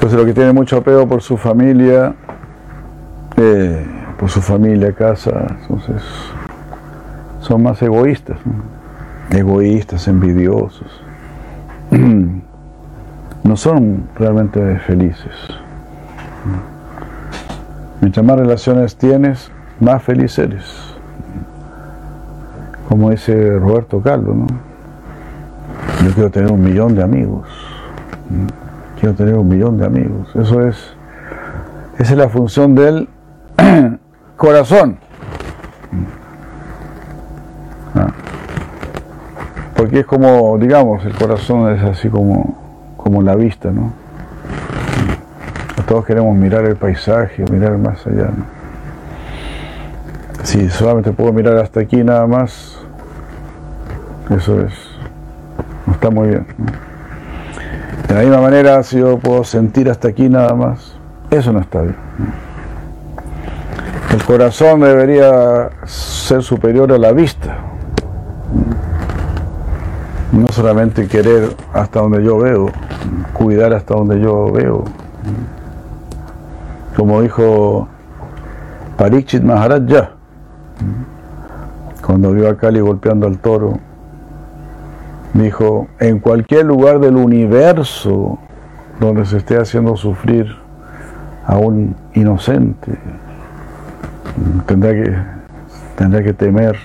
Entonces lo que tiene mucho apego por su familia, eh, por su familia, casa, entonces son más egoístas, egoístas, envidiosos. No son realmente felices. Mientras más relaciones tienes, más feliz eres. Como dice Roberto Carlos, ¿no? Yo quiero tener un millón de amigos. Quiero tener un millón de amigos. Eso es, esa es la función del corazón. Ah. Porque es como, digamos, el corazón es así como, como la vista, ¿no? Todos queremos mirar el paisaje, mirar más allá. Si solamente puedo mirar hasta aquí nada más, eso es, no está muy bien. De la misma manera, si yo puedo sentir hasta aquí nada más, eso no está bien. El corazón debería ser superior a la vista. No solamente querer hasta donde yo veo, cuidar hasta donde yo veo. Como dijo Parikshit Maharaj cuando vio a Kali golpeando al toro, dijo, en cualquier lugar del universo donde se esté haciendo sufrir a un inocente, tendrá que, tendrá que temer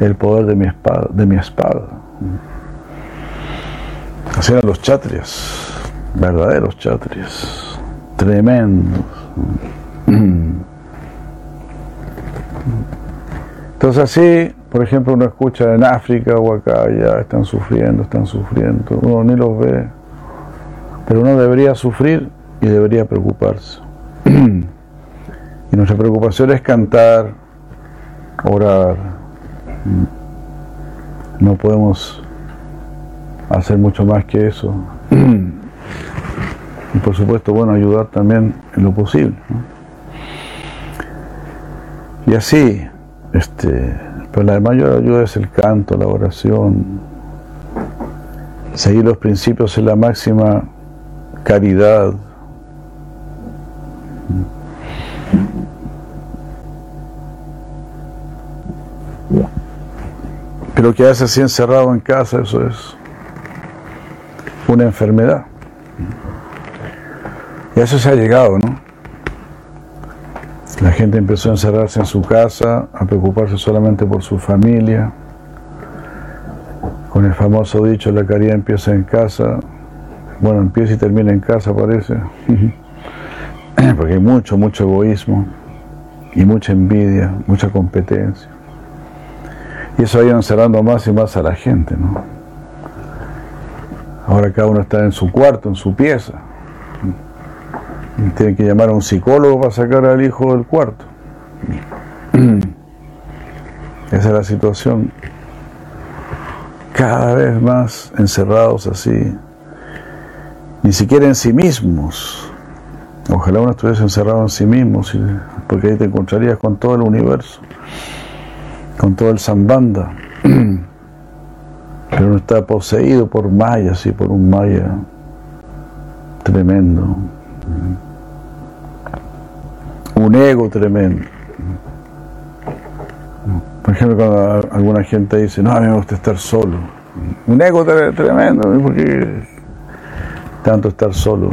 el poder de mi espada. De mi espada. Así eran los chatrias, verdaderos chatrias, tremendos. Entonces así, por ejemplo, uno escucha en África o acá, ya están sufriendo, están sufriendo, uno ni los ve, pero uno debería sufrir y debería preocuparse. y nuestra preocupación es cantar, orar. No podemos hacer mucho más que eso. y por supuesto, bueno, ayudar también en lo posible. Y así, este, pero la mayor ayuda es el canto, la oración, seguir los principios en la máxima caridad. Pero que hace así encerrado en casa, eso es una enfermedad. Y a eso se ha llegado, ¿no? La gente empezó a encerrarse en su casa, a preocuparse solamente por su familia. Con el famoso dicho, la caridad empieza en casa. Bueno, empieza y termina en casa, parece. Porque hay mucho, mucho egoísmo y mucha envidia, mucha competencia. Y eso ha ido encerrando más y más a la gente, ¿no? Ahora cada uno está en su cuarto, en su pieza. Tienen que llamar a un psicólogo para sacar al hijo del cuarto. Esa es la situación. Cada vez más encerrados así. Ni siquiera en sí mismos. Ojalá uno estuviese encerrado en sí mismo, porque ahí te encontrarías con todo el universo, con todo el Zambanda. Pero uno está poseído por mayas y por un maya tremendo un ego tremendo. Por ejemplo, cuando alguna gente dice, no, a mí me gusta estar solo. Un ego tremendo, porque tanto estar solo.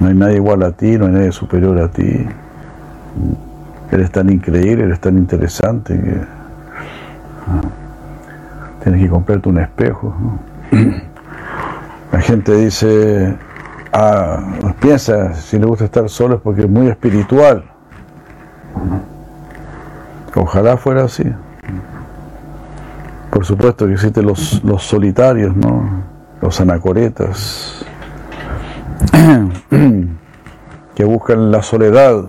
No hay nadie igual a ti, no hay nadie superior a ti. Eres tan increíble, eres tan interesante que tienes que comprarte un espejo. La gente dice, ah, piensa si le gusta estar solo es porque es muy espiritual. Ojalá fuera así. Por supuesto que existen los, los solitarios, ¿no? los anacoretas, que buscan la soledad,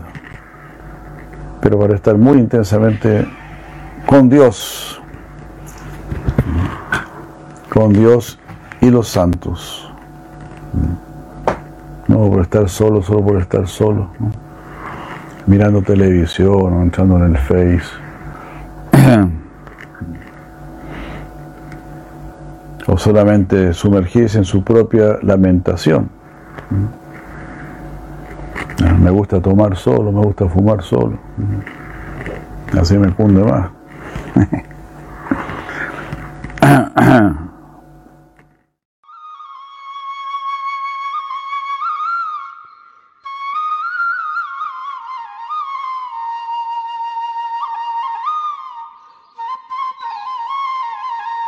pero para estar muy intensamente con Dios, con Dios y los santos. No por estar solo, solo por estar solo. Mirando televisión o entrando en el Face. o solamente sumergirse en su propia lamentación. Me gusta tomar solo, me gusta fumar solo. Así me cunde más.